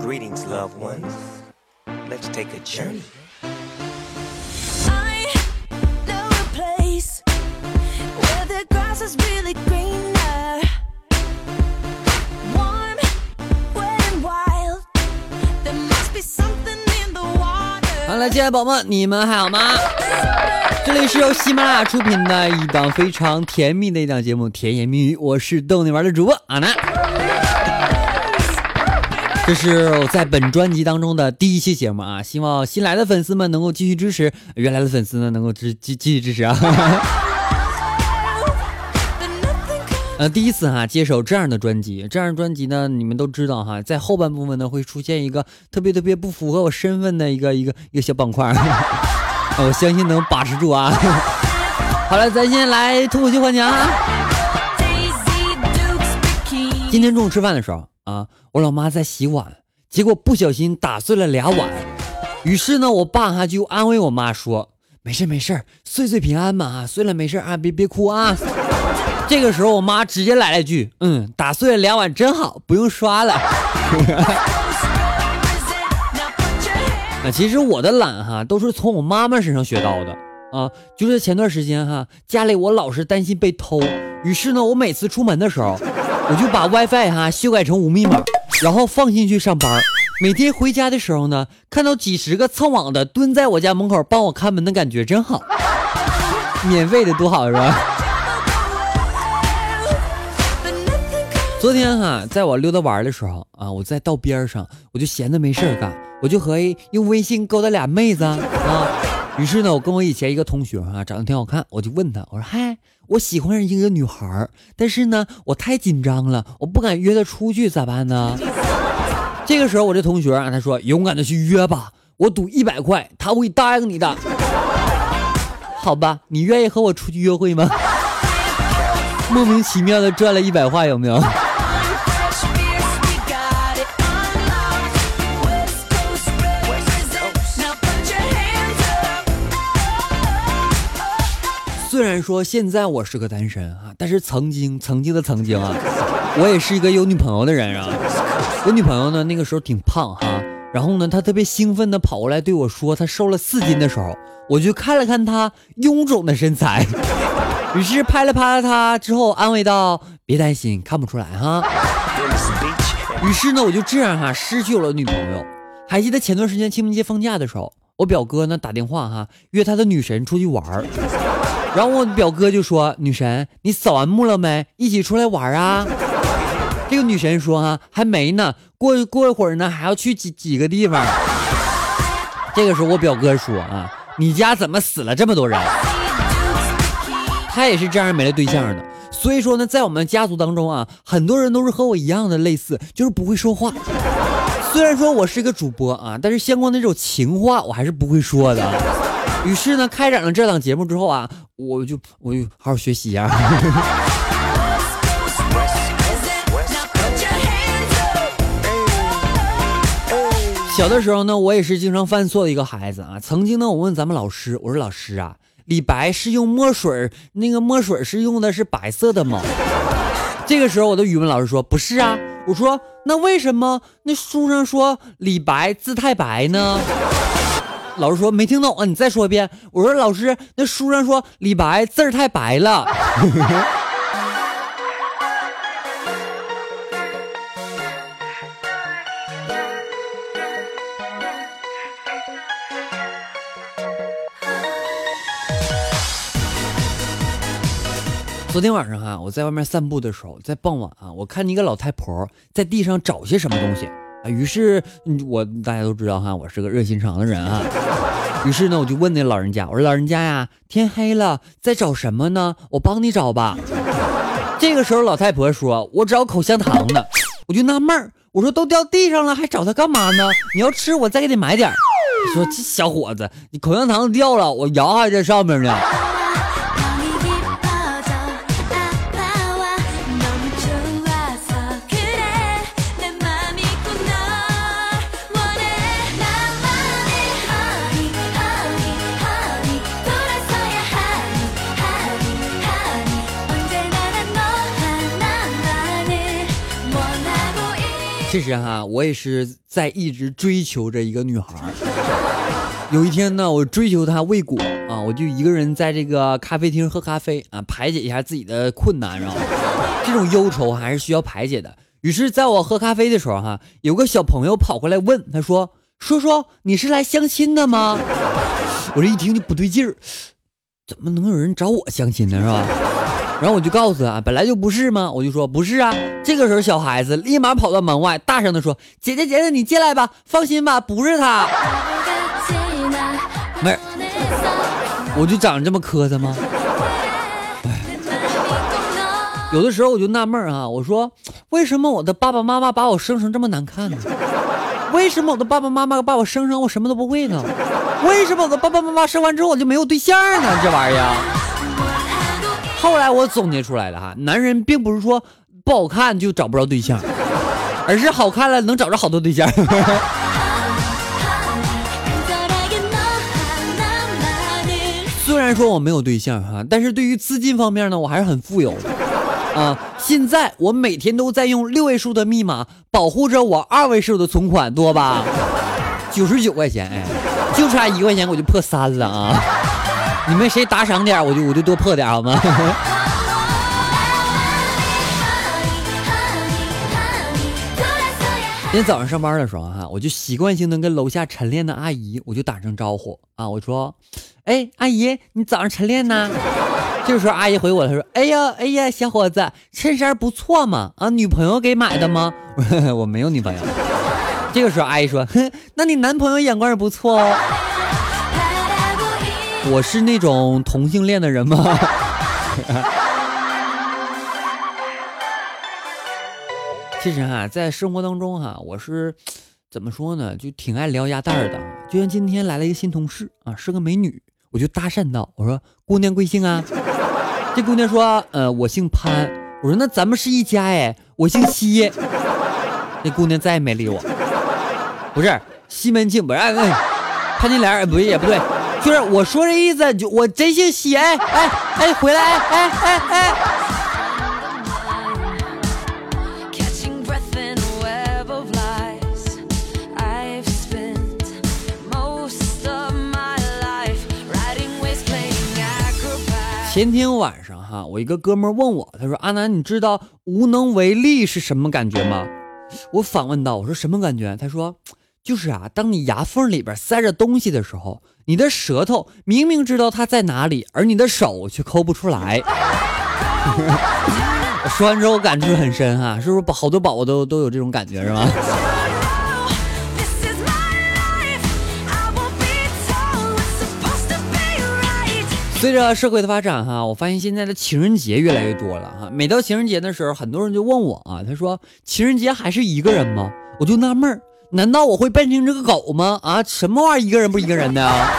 Greetings, loved ones. Let's take a journey. I know a place where the grass is really greener. Warm, wet, and wild. There must be something in the water. 好了，亲爱的宝宝们，你们还好吗？这里是由喜马拉雅出品的一档非常甜蜜的一档节目《甜言蜜语》，我是逗你玩的主播阿南。这是我在本专辑当中的第一期节目啊，希望新来的粉丝们能够继续支持，原来的粉丝呢能够支继继续支持啊。But nothing comes 呃，第一次哈接手这样的专辑，这样的专辑呢，你们都知道哈，在后半部分呢会出现一个特别特别不符合我身份的一个一个一个小板块儿，我相信能把持住啊。好了，咱先来脱口秀环节啊。今天中午吃饭的时候啊，我老妈在洗碗，结果不小心打碎了俩碗。于是呢，我爸哈就安慰我妈说：“没事没事，岁岁平安嘛，啊，碎了没事啊，别别哭啊。”这个时候，我妈直接来了句：“嗯，打碎了俩碗真好，不用刷了。”，其实我的懒哈都是从我妈妈身上学到的啊。就是前段时间哈，家里我老是担心被偷，于是呢，我每次出门的时候，我就把 WiFi 哈修改成无密码，然后放心去上班。每天回家的时候呢，看到几十个蹭网的蹲在我家门口帮我看门的感觉真好，免费的多好是吧？昨天哈，在我溜达玩的时候啊，我在道边上，我就闲着没事干，我就合计用微信勾搭俩妹子啊。于是呢，我跟我以前一个同学啊，长得挺好看，我就问他，我说嗨，我喜欢上一个女孩，但是呢，我太紧张了，我不敢约她出去，咋办呢？这个时候，我这同学啊，他说勇敢的去约吧，我赌一百块，他会答应你的。好吧，你愿意和我出去约会吗？莫名其妙的赚了一百块，有没有？虽然说现在我是个单身啊，但是曾经曾经的曾经啊，我也是一个有女朋友的人啊。我女朋友呢，那个时候挺胖哈，然后呢，她特别兴奋的跑过来对我说，她瘦了四斤的时候，我就看了看她臃肿的身材，于是拍了拍她之后安慰道：“别担心，看不出来哈。”于是呢，我就这样哈、失去了女朋友。还记得前段时间清明节放假的时候，我表哥呢打电话哈、约他的女神出去玩儿，然后我表哥就说：“女神，你扫完墓了没？一起出来玩啊？” 这个女神说：“哈、还没呢，过过一会儿呢，还要去几几个地方。”这个时候我表哥说：“啊，你家怎么死了这么多人？”他也是这样没了对象的。所以说呢，在我们家族当中啊，很多人都是和我一样的类似，就是不会说话。虽然说我是一个主播啊，但是相关的这种情话我还是不会说的。于是呢，开展了这档节目之后啊，我就我就好好学习呀、小的时候呢，我也是经常犯错的一个孩子啊。曾经呢，我问咱们老师，我说老师啊，李白是用墨水，那个墨水是用的是白色的吗？这个时候，我的语文老师说不是啊。我说那为什么那书上说李白字太白呢？老师说没听懂啊，你再说一遍。我说老师，那书上说李白字儿太白了。昨天晚上啊、我在外面散步的时候，在傍晚啊，我看见一个老太婆在地上找些什么东西。于是，我大家都知道哈、我是个热心肠的人啊。于是呢，我就问那老人家，我说老人家呀，天黑了，在找什么呢？我帮你找吧。这个时候，老太婆说：“我找口香糖呢。”我就纳闷儿，我说都掉地上了，还找它干嘛呢？你要吃，我再给你买点儿。说这小伙子，你口香糖掉了，我摇还在上面呢。其实哈，我也是在一直追求着一个女孩。有一天呢，我追求她未果啊，我就一个人在这个咖啡厅喝咖啡啊，排解一下自己的困难，是吧？这种忧愁还是需要排解的。于是，在我喝咖啡的时候，哈，有个小朋友跑过来问，他说：“叔叔，你是来相亲的吗？” 我这一听就不对劲儿，怎么能有人找我相亲呢，是吧？然后我就告诉他，本来就不是吗？我就说不是啊。这个时候，小孩子立马跑到门外，大声的说：“姐姐，姐姐，你进来吧，放心吧，不是他。”没，我就长这么磕碜吗？有的时候我就纳闷啊，我说为什么我的爸爸妈妈把我生成这么难看呢？为什么我的爸爸妈妈把我生成我什么都不会呢？为什么我的爸爸妈妈生完之后我就没有对象呢？这玩意儿。后来我总结出来了哈，男人并不是说不好看就找不着对象，而是好看了能找着好多对象。虽然说我没有对象哈，但是对于资金方面呢，我还是很富有的啊。现在我每天都在用六位数的密码保护着我二位数的存款，多吧？九十九块钱，哎，就差一块钱我就破三了啊！你们谁打赏点，我就我就多破点好吗？今天早上上班的时候哈，我就习惯性的跟楼下晨练的阿姨，我就打声招呼啊，我说：“哎，阿姨，你早上晨练呢？”这个时候阿姨回我，她说：“哎呀，哎呀，小伙子，衬衫不错嘛，啊，女朋友给买的吗？” 我没有女朋友。这个时候阿姨说：“哼，那你男朋友眼光也不错哦。”我是那种同性恋的人吗？其实哈，在生活当中哈，我是怎么说呢？就挺爱聊鸭蛋的。就像今天来了一个新同事啊，是个美女，我就搭讪道：“我说姑娘贵姓啊？” 这姑娘说：“呃，我姓潘。”我说：“那咱们是一家哎，我姓西。”那姑娘再也没理我。不是西门庆，不是哎，潘金莲，不也不对，就是我说这意思，就我真姓西。哎哎哎，回来！哎哎哎哎。前天晚上哈，我一个哥们问我，他说：“阿南，你知道无能为力是什么感觉吗？”我反问道：“我说什么感觉？”他说：“就是啊，当你牙缝里边塞着东西的时候，你的舌头明明知道它在哪里，而你的手却抠不出来。”我说完之后感触很深哈，是不是宝好多宝宝都都有这种感觉是吗？随着社会的发展哈，我发现现在的情人节越来越多了哈。每到情人节的时候，很多人就问我啊，他说情人节还是一个人吗？我就纳闷儿，难道我会变成这个狗吗？啊，什么玩意儿一个人不一个人的啊？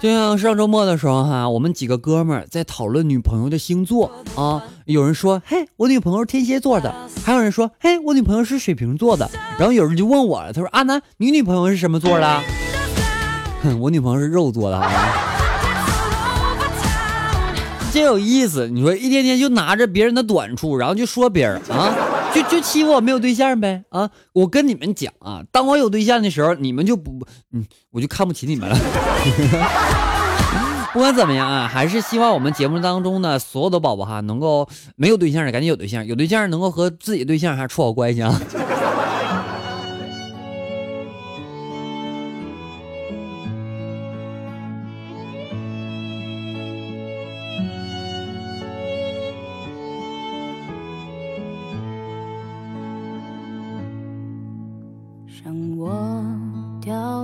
就像上周末的时候哈，我们几个哥们儿在讨论女朋友的星座啊，有人说嘿，我女朋友是天蝎座的，还有人说嘿，我女朋友是水瓶座的，然后有人就问我了，他说阿南，你女朋友是什么座的？哼，我女朋友是肉做的啊。真有意思，你说一天天就拿着别人的短处，然后就说别人啊，就就欺负我没有对象呗啊！我跟你们讲啊，当我有对象的时候，你们就不，嗯，我就看不起你们了。不管怎么样啊，还是希望我们节目当中呢，所有的宝宝哈，能够没有对象的赶紧有对象，有对象能够和自己对象还处好关系啊。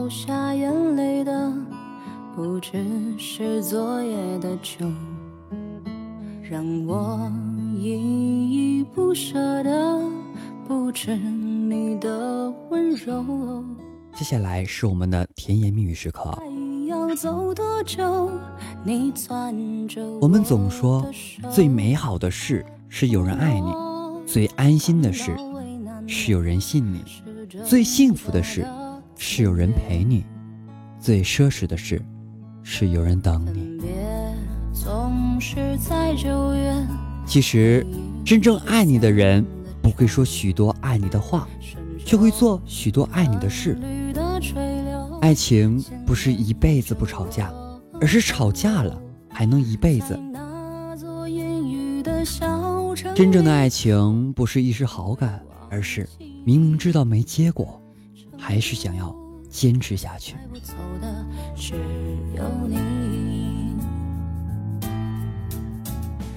掉下眼泪的，不只是昨夜的酒，让我依依不舍的，不止你的温柔。接下来是我们的甜言蜜语时刻。还要走多久？你攥着我们总说最美好的事是有人爱你，最安心的事是有人信你，最幸福的事是有人陪你，最奢侈的事是有人等你。别总总是在。其实，真正爱你的人不会说许多爱你的话，却会做许多爱你的事。爱情不是一辈子不吵架，而是吵架了还能一辈子。真正的爱情不是一时好感，而是明明知道没结果，还是想要坚持下去。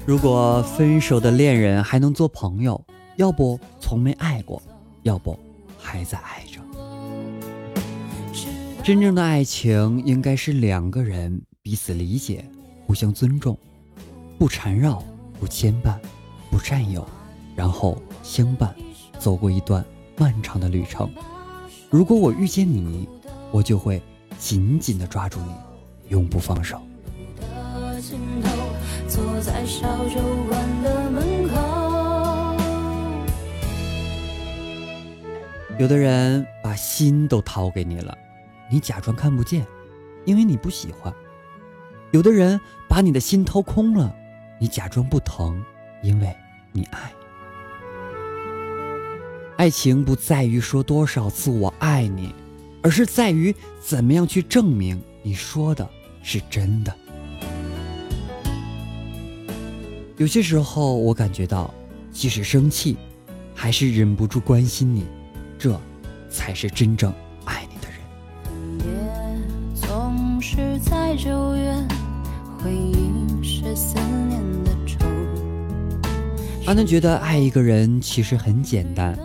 如果分手的恋人还能做朋友，要不从没爱过，要不还在爱着。真正的爱情应该是两个人彼此理解，互相尊重，不缠绕，不牵绊，不占有，然后相伴走过一段漫长的旅程。如果我遇见你，我就会紧紧的抓住你，永不放手。有的人把心都掏给你了。你假装看不见，因为你不喜欢；有的人把你的心掏空了，你假装不疼，因为你爱。爱情不在于说多少次我爱你，而是在于怎么样去证明你说的是真的。有些时候，我感觉到，即使生气，还是忍不住关心你，这才是真正。九月，回忆是思念的愁。阿南觉得爱一个人其实很简单，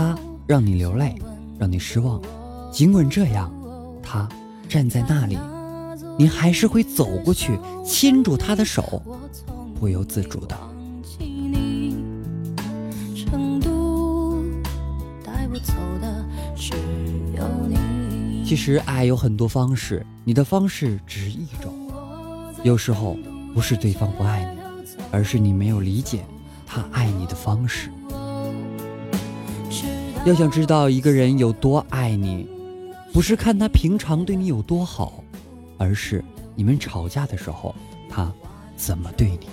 他让你流泪，让你失望，尽管这样，他站在那里，你还是会走过去牵住他的手，不由自主的。其实爱有很多方式，你的方式只是一种。有时候不是对方不爱你，而是你没有理解他爱你的方式。要想知道一个人有多爱你，不是看他平常对你有多好，而是你们吵架的时候他怎么对你。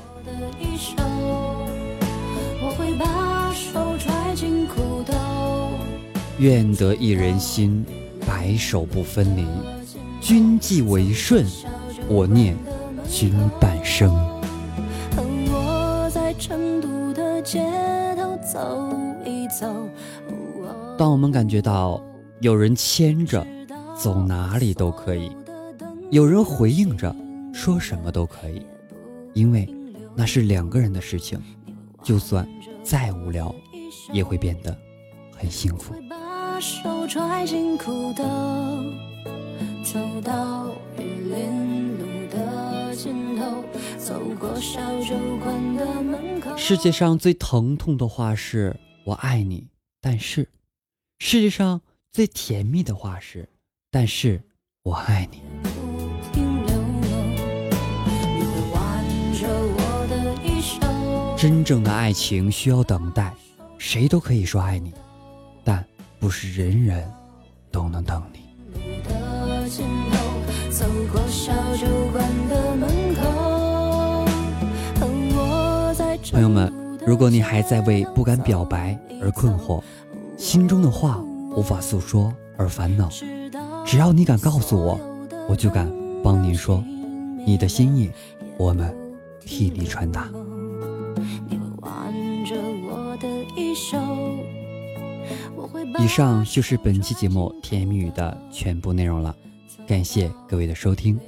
愿得一人心。白首不分离，君既为顺，我念君半生。当我们感觉到有人牵着，走哪里都可以；有人回应着，说什么都可以，因为那是两个人的事情，就算再无聊，也会变得很幸福。手揣进裤兜，走到玉林路的尽头，走过小酒馆的门口。世界上最疼痛的话是“我爱你”，但是世界上最甜蜜的话是“但是我爱你”。真正的爱情需要等待，谁都可以说爱你，但。不是人人都能等你。朋友们，如果你还在为不敢表白而困惑，心中的话无法诉说而烦恼，只要你敢告诉我，我就敢帮您说。你的心意，我们替你传达。以上就是本期节目甜言蜜语的全部内容了，感谢各位的收听。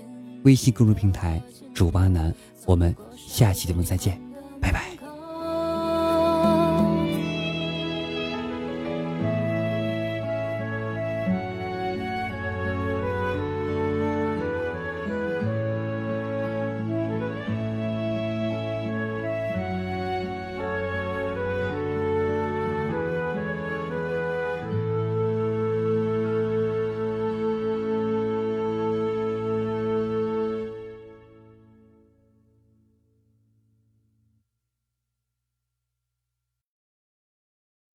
微信公众平台主巴南，我们下期节目再见，拜拜。